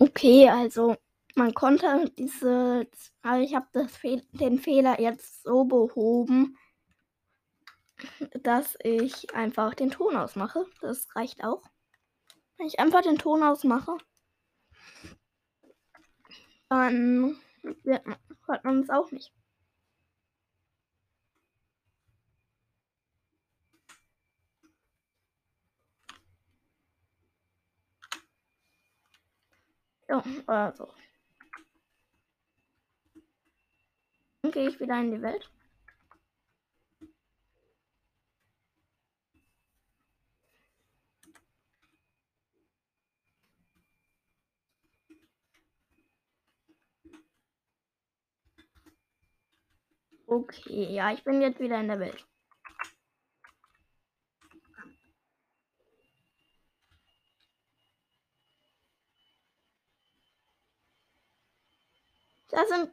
Okay, also man konnte diese, also ich habe Fehl, den Fehler jetzt so behoben, dass ich einfach den Ton ausmache. Das reicht auch. Wenn ich einfach den Ton ausmache, dann hört man es auch nicht. Ja, also. Dann gehe ich wieder in die Welt. Okay, ja, ich bin jetzt wieder in der Welt. Da sind.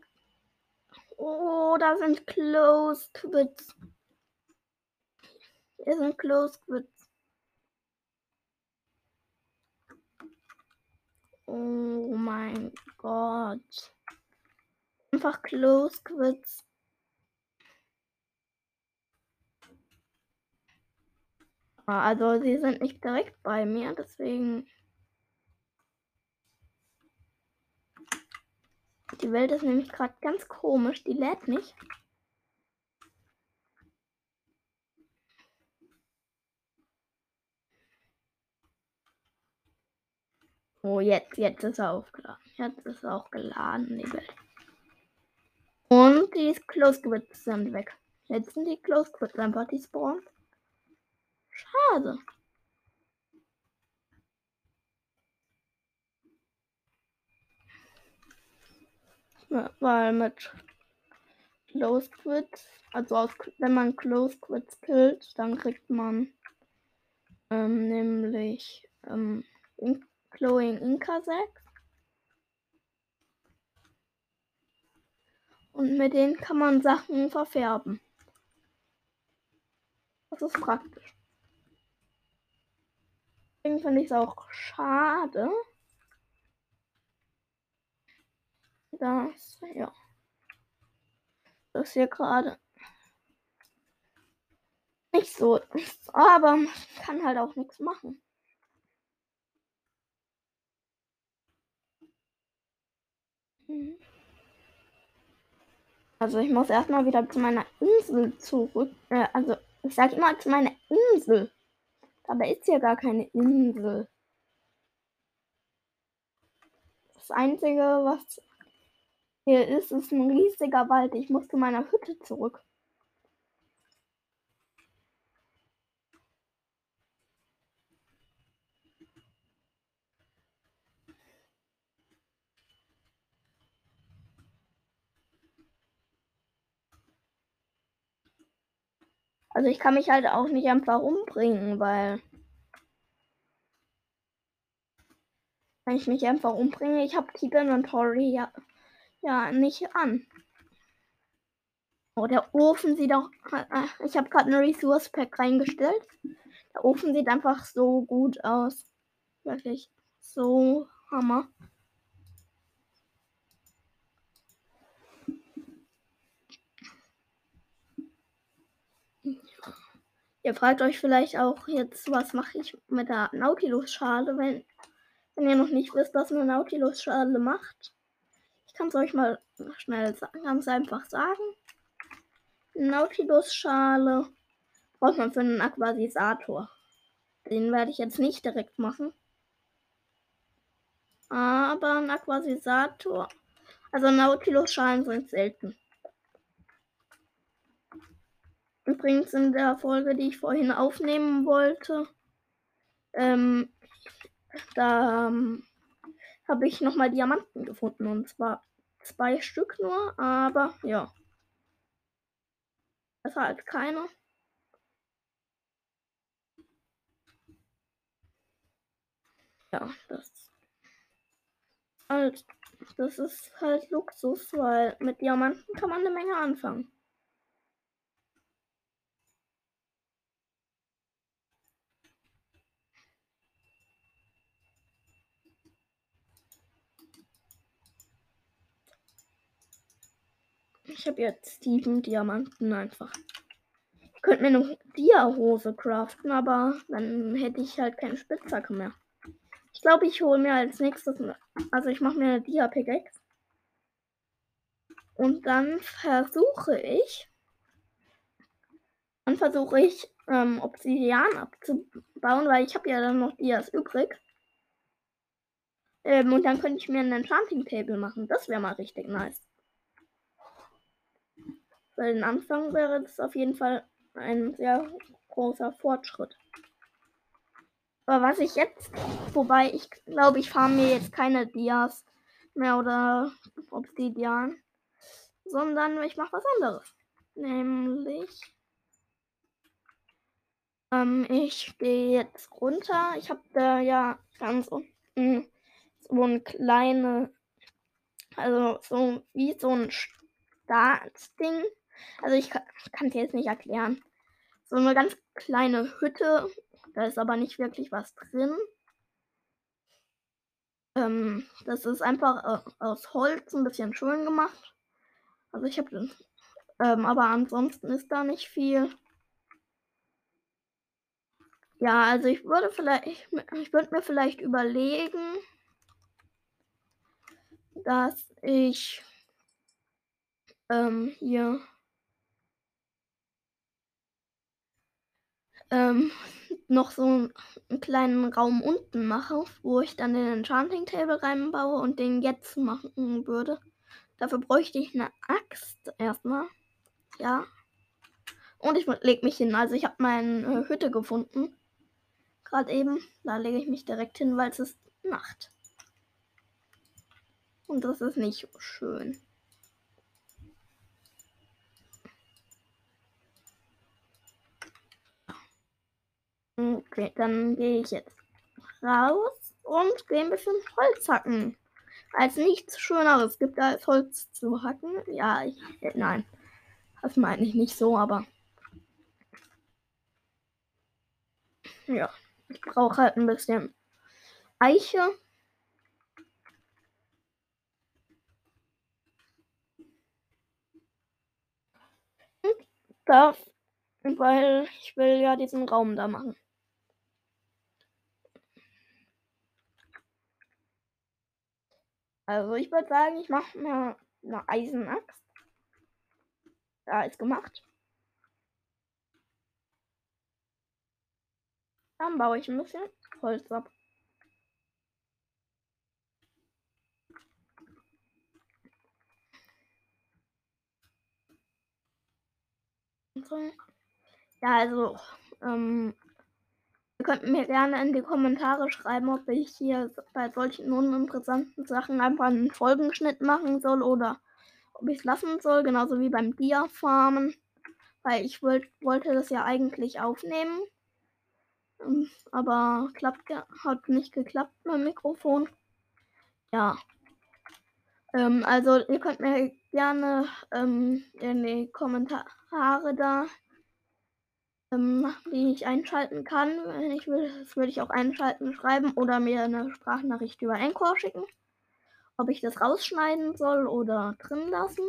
Oh, da sind Close Quits. Hier sind Close Quits. Oh mein Gott. Einfach Close Quits. Also sie sind nicht direkt bei mir, deswegen. Die Welt ist nämlich gerade ganz komisch, die lädt nicht. Oh, jetzt, jetzt ist er aufgeladen. Jetzt ist er auch geladen, die Welt. Und die ist Close Quits sind weg. Jetzt sind die Close Quits einfach die Spawn. Schade. Weil mit Close Quits, also aus, wenn man Close Quits killt, dann kriegt man ähm, nämlich ähm, in Glowing Inka 6. Und mit denen kann man Sachen verfärben. Das ist praktisch. Deswegen finde ich es auch schade, dass, ja, das hier gerade nicht so ist. Aber man kann halt auch nichts machen. Hm. Also ich muss erstmal wieder zu meiner Insel zurück. Äh, also ich sage immer zu meiner Insel. Dabei ist ja gar keine Insel. Das Einzige, was hier ist, ist ein riesiger Wald. Ich muss zu meiner Hütte zurück. Also ich kann mich halt auch nicht einfach umbringen, weil wenn ich mich einfach umbringe, ich habe Keep Inventory ja, ja nicht an. Oh, der Ofen sieht auch. Äh, ich habe gerade ein Resource Pack reingestellt. Der Ofen sieht einfach so gut aus. Wirklich so Hammer. Ihr fragt euch vielleicht auch jetzt, was mache ich mit der Nautilus-Schale, wenn, wenn ihr noch nicht wisst, was eine Nautilus-Schale macht. Kann es euch mal schnell sagen, ganz einfach sagen. Nautilus-Schale braucht man für einen Aquasisator. Den werde ich jetzt nicht direkt machen. Aber ein Aquasisator. Also Nautilus-Schalen sind selten. Übrigens in der Folge, die ich vorhin aufnehmen wollte, ähm, da ähm, habe ich nochmal Diamanten gefunden. Und zwar zwei Stück nur, aber ja. Das ist halt keine. Ja, das halt, das ist halt Luxus, weil mit Diamanten kann man eine Menge anfangen. Ich habe jetzt sieben Diamanten einfach. Ich könnte mir eine Dia-Hose craften, aber dann hätte ich halt keine Spitzhacke mehr. Ich glaube, ich hole mir als nächstes, also ich mache mir eine Dia-Pickaxe. Und dann versuche ich, dann versuche ich ähm, Obsidian abzubauen, weil ich habe ja dann noch Dias übrig. Ähm, und dann könnte ich mir einen Enchanting Table machen. Das wäre mal richtig nice. Für den Anfang wäre das auf jeden Fall ein sehr großer Fortschritt. Aber was ich jetzt, wobei ich glaube, ich fahre mir jetzt keine Dias mehr oder Obsidian, sondern ich mache was anderes. Nämlich, ähm, ich gehe jetzt runter. Ich habe da ja ganz unten so ein kleine, also so wie so ein Startding. Also ich kann es jetzt nicht erklären. So eine ganz kleine Hütte. Da ist aber nicht wirklich was drin. Ähm, das ist einfach äh, aus Holz ein bisschen schön gemacht. Also ich habe, ähm, aber ansonsten ist da nicht viel. Ja, also ich würde vielleicht, ich, ich würde mir vielleicht überlegen, dass ich ähm, hier ähm, noch so einen kleinen Raum unten mache, wo ich dann den Enchanting Table reinbaue und den jetzt machen würde. Dafür bräuchte ich eine Axt erstmal. Ja. Und ich leg mich hin. Also ich habe meine äh, Hütte gefunden. Gerade eben. Da lege ich mich direkt hin, weil es ist Nacht. Und das ist nicht schön. Okay, dann gehe ich jetzt raus und gehe ein bisschen Holz hacken. Als nichts Schöneres gibt als Holz zu hacken. Ja, ich, äh, nein. Das meine ich nicht so, aber. Ja, ich brauche halt ein bisschen Eiche. darf, weil ich will ja diesen Raum da machen. Also ich würde sagen, ich mache mir eine Eisenaxt. Da ist gemacht. Dann baue ich ein bisschen Holz ab. Ja, also, ähm, ihr könnt mir gerne in die Kommentare schreiben, ob ich hier bei solchen uninteressanten Sachen einfach einen Folgenschnitt machen soll oder ob ich es lassen soll, genauso wie beim Dia-Farmen. Weil ich wollt, wollte das ja eigentlich aufnehmen. Ähm, aber klappt, hat nicht geklappt mit dem Mikrofon. Ja. Ähm, also ihr könnt mir gerne ähm, in die Kommentare da, ähm, die ich einschalten kann. Wenn ich will, das würde ich auch einschalten, schreiben oder mir eine Sprachnachricht über Encore schicken. Ob ich das rausschneiden soll oder drin lassen.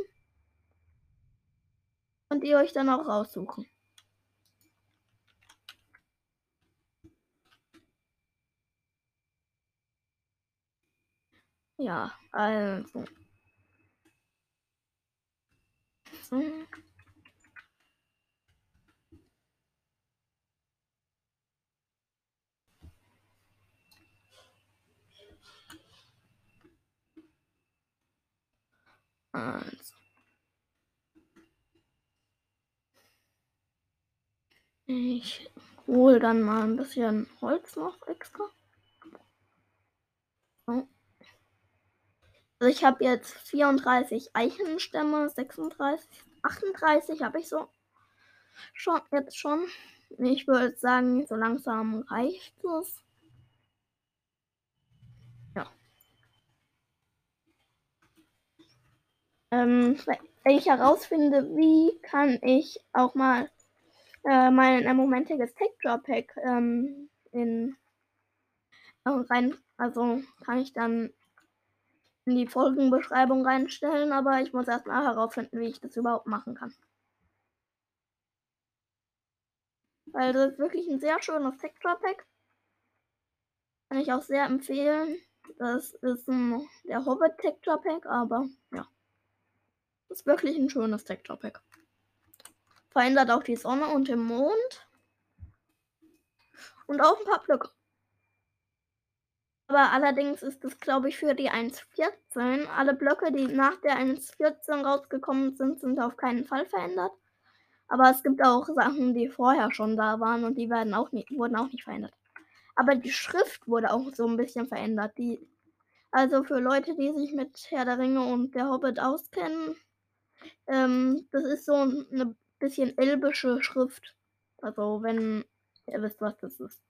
Und ihr euch dann auch raussuchen. Ja, also. So. Also. Ich hole dann mal ein bisschen Holz noch extra. So. Also ich habe jetzt 34 Eichenstämme, 36, 38 habe ich so schon jetzt schon. Ich würde sagen, so langsam reicht es. Ähm, wenn ich herausfinde, wie kann ich auch mal äh, mein momentiges Tech Pack ähm, in äh, rein, also kann ich dann in die Folgenbeschreibung reinstellen, aber ich muss erstmal herausfinden, wie ich das überhaupt machen kann. Weil das ist wirklich ein sehr schönes Texture Pack. Kann ich auch sehr empfehlen. Das ist ein, der Hobbit Texture Pack, aber ja. Ist wirklich ein schönes Pack. Verändert auch die Sonne und den Mond. Und auch ein paar Blöcke. Aber allerdings ist es, glaube ich, für die 1.14. Alle Blöcke, die nach der 1.14 rausgekommen sind, sind auf keinen Fall verändert. Aber es gibt auch Sachen, die vorher schon da waren und die werden auch nicht, wurden auch nicht verändert. Aber die Schrift wurde auch so ein bisschen verändert. Die, also für Leute, die sich mit Herr der Ringe und der Hobbit auskennen, ähm, das ist so eine bisschen elbische Schrift. Also wenn ihr wisst, was das ist.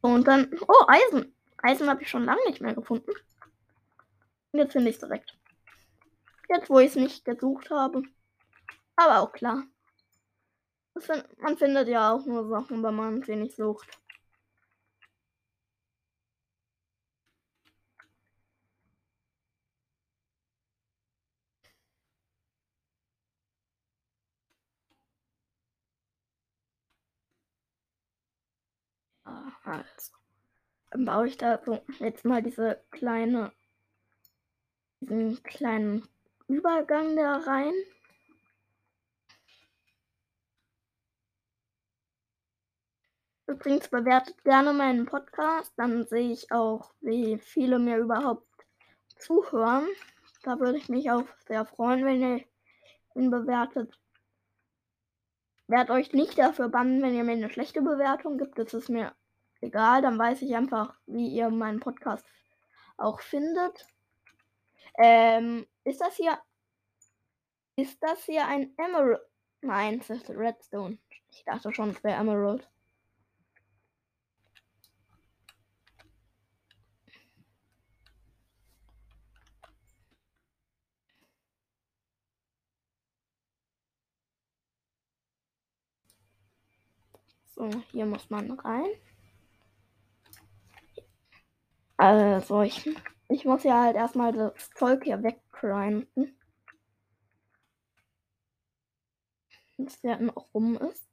Und dann, oh, Eisen. Eisen habe ich schon lange nicht mehr gefunden. Und jetzt finde ich es direkt. Jetzt, wo ich es nicht gesucht habe. Aber auch klar. Find, man findet ja auch nur Sachen, wenn man sie nicht sucht. Dann baue ich da so jetzt mal diese kleine, diesen kleinen Übergang da rein. Übrigens bewertet gerne meinen Podcast, dann sehe ich auch, wie viele mir überhaupt zuhören. Da würde ich mich auch sehr freuen, wenn ihr ihn bewertet. Werd euch nicht dafür bannen, wenn ihr mir eine schlechte Bewertung gibt. Das ist mir egal, dann weiß ich einfach, wie ihr meinen Podcast auch findet. Ähm, ist das hier. Ist das hier ein Emerald? Nein, es ist Redstone. Ich dachte schon, es wäre Emerald. So, hier muss man rein. Also, ich, ich muss ja halt erstmal das Zeug hier weggrinden. Bis der noch rum ist.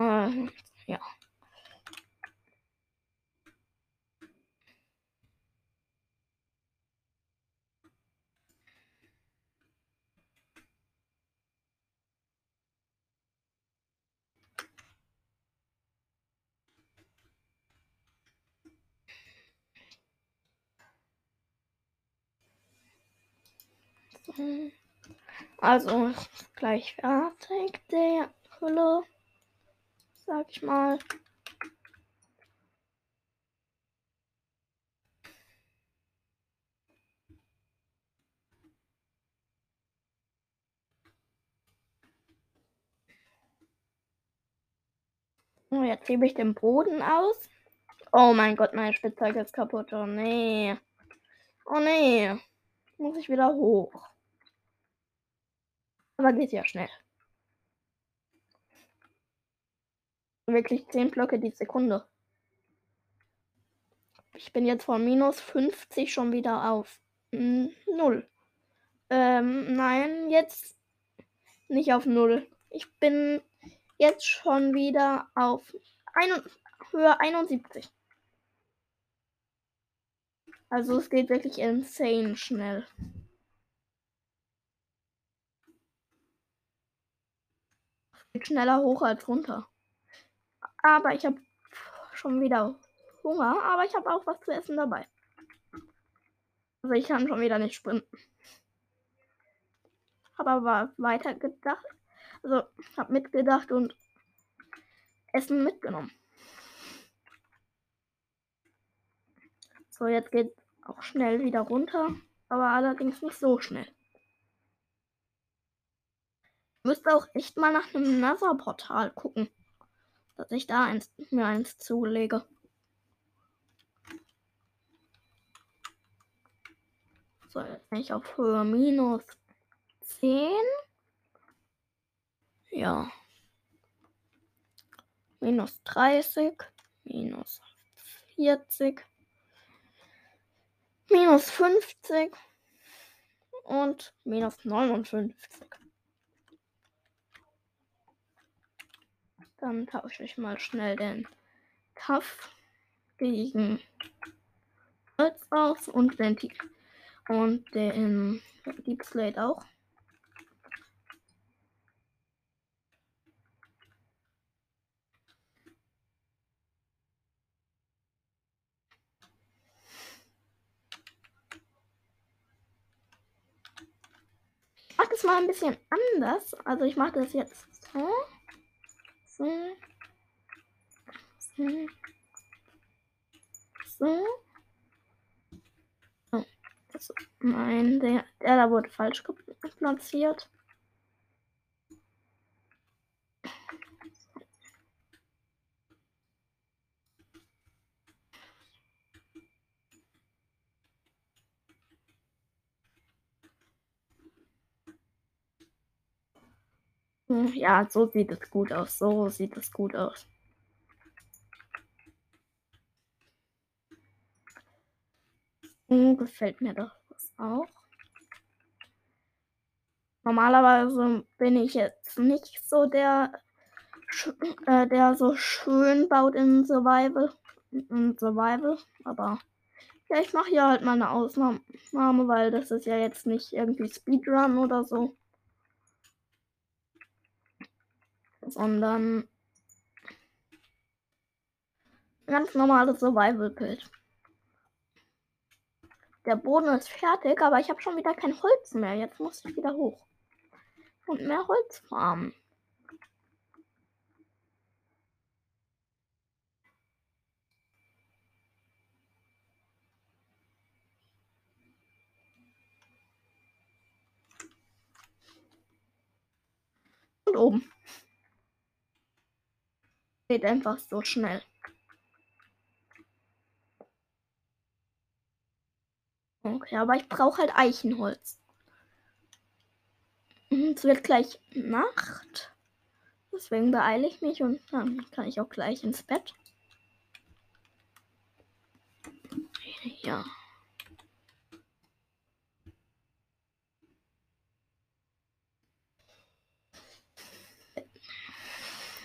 Äh, ja. Also ist gleich fertig, der Hülle. Sag ich mal. Jetzt hebe ich den Boden aus. Oh mein Gott, meine Spitzhacke ist kaputt. Oh nee. Oh nee. Muss ich wieder hoch. Aber geht ja schnell. Wirklich 10 Blöcke die Sekunde. Ich bin jetzt von minus 50 schon wieder auf 0. Ähm, nein, jetzt nicht auf 0. Ich bin jetzt schon wieder auf ein, Höhe 71. Also es geht wirklich insane schnell. Geht schneller hoch als runter. Aber ich habe schon wieder Hunger, aber ich habe auch was zu essen dabei. Also ich kann schon wieder nicht sprinten. Habe aber weiter gedacht. Also habe mitgedacht und Essen mitgenommen. So, jetzt geht auch schnell wieder runter, aber allerdings nicht so schnell müsste auch echt mal nach einem Nether-Portal gucken. Dass ich da eins, mir eins zulege. So, jetzt bin ich auf Höhe minus 10. Ja. Minus 30, minus 40, minus 50 und minus 59. Dann tausche ich mal schnell den Kaff gegen Holz aus und den, und den Deep Slate auch. mache das mal ein bisschen anders. Also ich mache das jetzt so. So. So. So. Oh, der, der da wurde falsch platziert. Ja, so sieht es gut aus. So sieht es gut aus. So gefällt mir doch das auch. Normalerweise bin ich jetzt nicht so der, äh, der so schön baut in Survival. In Survival, aber ja, ich mache hier halt mal eine Ausnahme, weil das ist ja jetzt nicht irgendwie Speedrun oder so. Sondern ganz normales Survival-Bild. Der Boden ist fertig, aber ich habe schon wieder kein Holz mehr. Jetzt muss ich wieder hoch. Und mehr Holz farmen. Und oben. Geht einfach so schnell. Okay, aber ich brauche halt Eichenholz. Mhm, es wird gleich Nacht. Deswegen beeile ich mich und dann kann ich auch gleich ins Bett. Ja.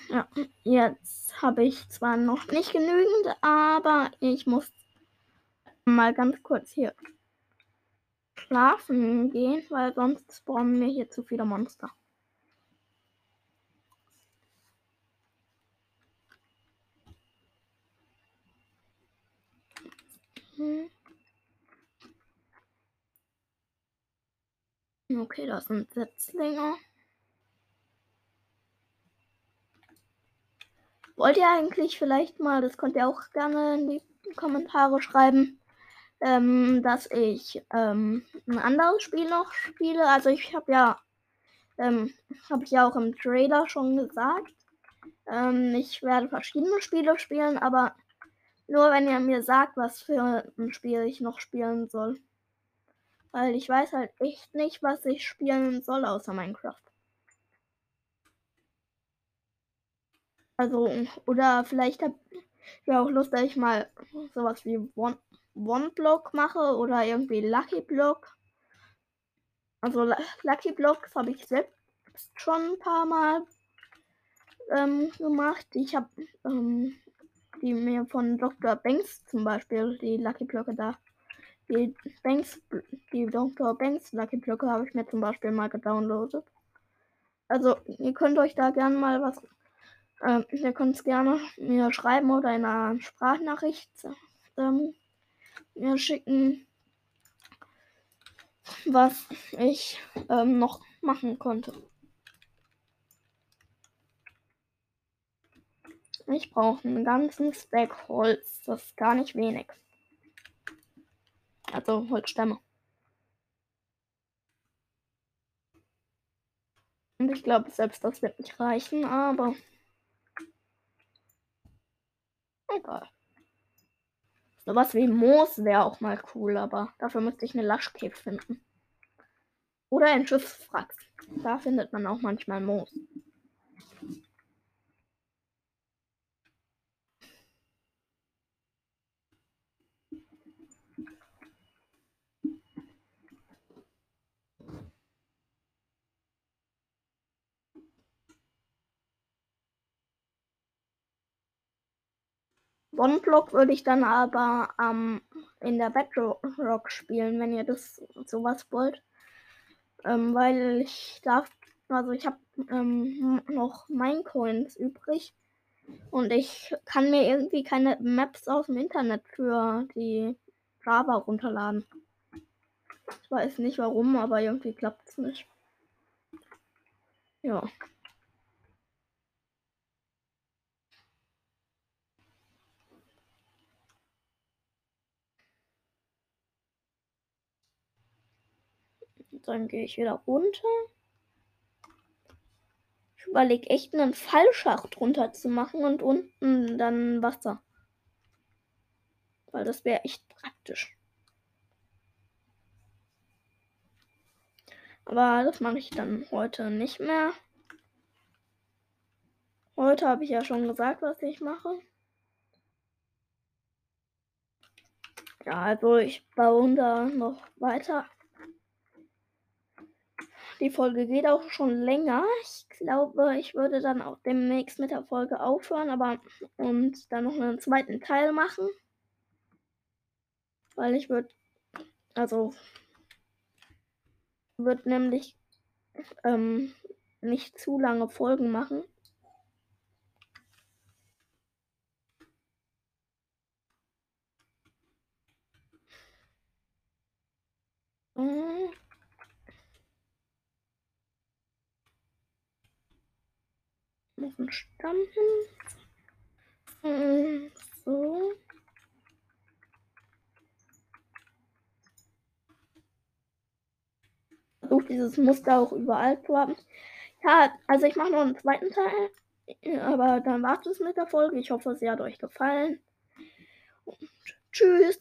Ja, jetzt habe ich zwar noch nicht genügend, aber ich muss mal ganz kurz hier schlafen gehen, weil sonst spawnen mir hier zu viele Monster. Hm. Okay, das sind Setzlinge. Wollt ihr eigentlich vielleicht mal, das könnt ihr auch gerne in die Kommentare schreiben, ähm, dass ich ähm, ein anderes Spiel noch spiele. Also ich habe ja, ähm, habe ich ja auch im Trailer schon gesagt. Ähm, ich werde verschiedene Spiele spielen, aber nur wenn ihr mir sagt, was für ein Spiel ich noch spielen soll. Weil ich weiß halt echt nicht, was ich spielen soll außer Minecraft. Also, oder vielleicht habt ihr auch Lust, dass ich mal sowas wie One, One mache oder irgendwie Lucky Block. Also Lucky Blocks habe ich selbst schon ein paar Mal ähm, gemacht. Ich habe ähm, die mir von Dr. Banks zum Beispiel, die Lucky Blöcke da, die Banks, die Dr. Banks Lucky Blöcke habe ich mir zum Beispiel mal gedownloadet. Also ihr könnt euch da gerne mal was ähm, ihr könnt es gerne mir schreiben oder in einer Sprachnachricht ähm, mir schicken, was ich ähm, noch machen konnte. Ich brauche einen ganzen Stack Holz. Das ist gar nicht wenig. Also Holzstämme. Und ich glaube selbst, das wird nicht reichen, aber Egal. Sowas wie Moos wäre auch mal cool, aber dafür müsste ich eine Laschcape finden. Oder ein Schiffswrack. Da findet man auch manchmal Moos. Sonnenblock würde ich dann aber ähm, in der Bedrock spielen, wenn ihr das sowas wollt. Ähm, weil ich darf, also ich habe ähm, noch Minecoins übrig und ich kann mir irgendwie keine Maps aus dem Internet für die Java runterladen. Ich weiß nicht warum, aber irgendwie klappt es nicht. Ja. Dann gehe ich wieder runter. Ich überlege echt einen Fallschacht drunter zu machen und unten dann Wasser. Weil das wäre echt praktisch. Aber das mache ich dann heute nicht mehr. Heute habe ich ja schon gesagt, was ich mache. Ja, also ich baue da noch weiter. Die Folge geht auch schon länger. Ich glaube, ich würde dann auch demnächst mit der Folge aufhören, aber und dann noch einen zweiten Teil machen. Weil ich würde, also wird nämlich ähm, nicht zu lange Folgen machen. Stamm hin. So. Versuche dieses Muster auch überall zu haben. Ja, also ich mache noch einen zweiten Teil. Aber dann war es mit der Folge. Ich hoffe, sie hat euch gefallen. Und tschüss.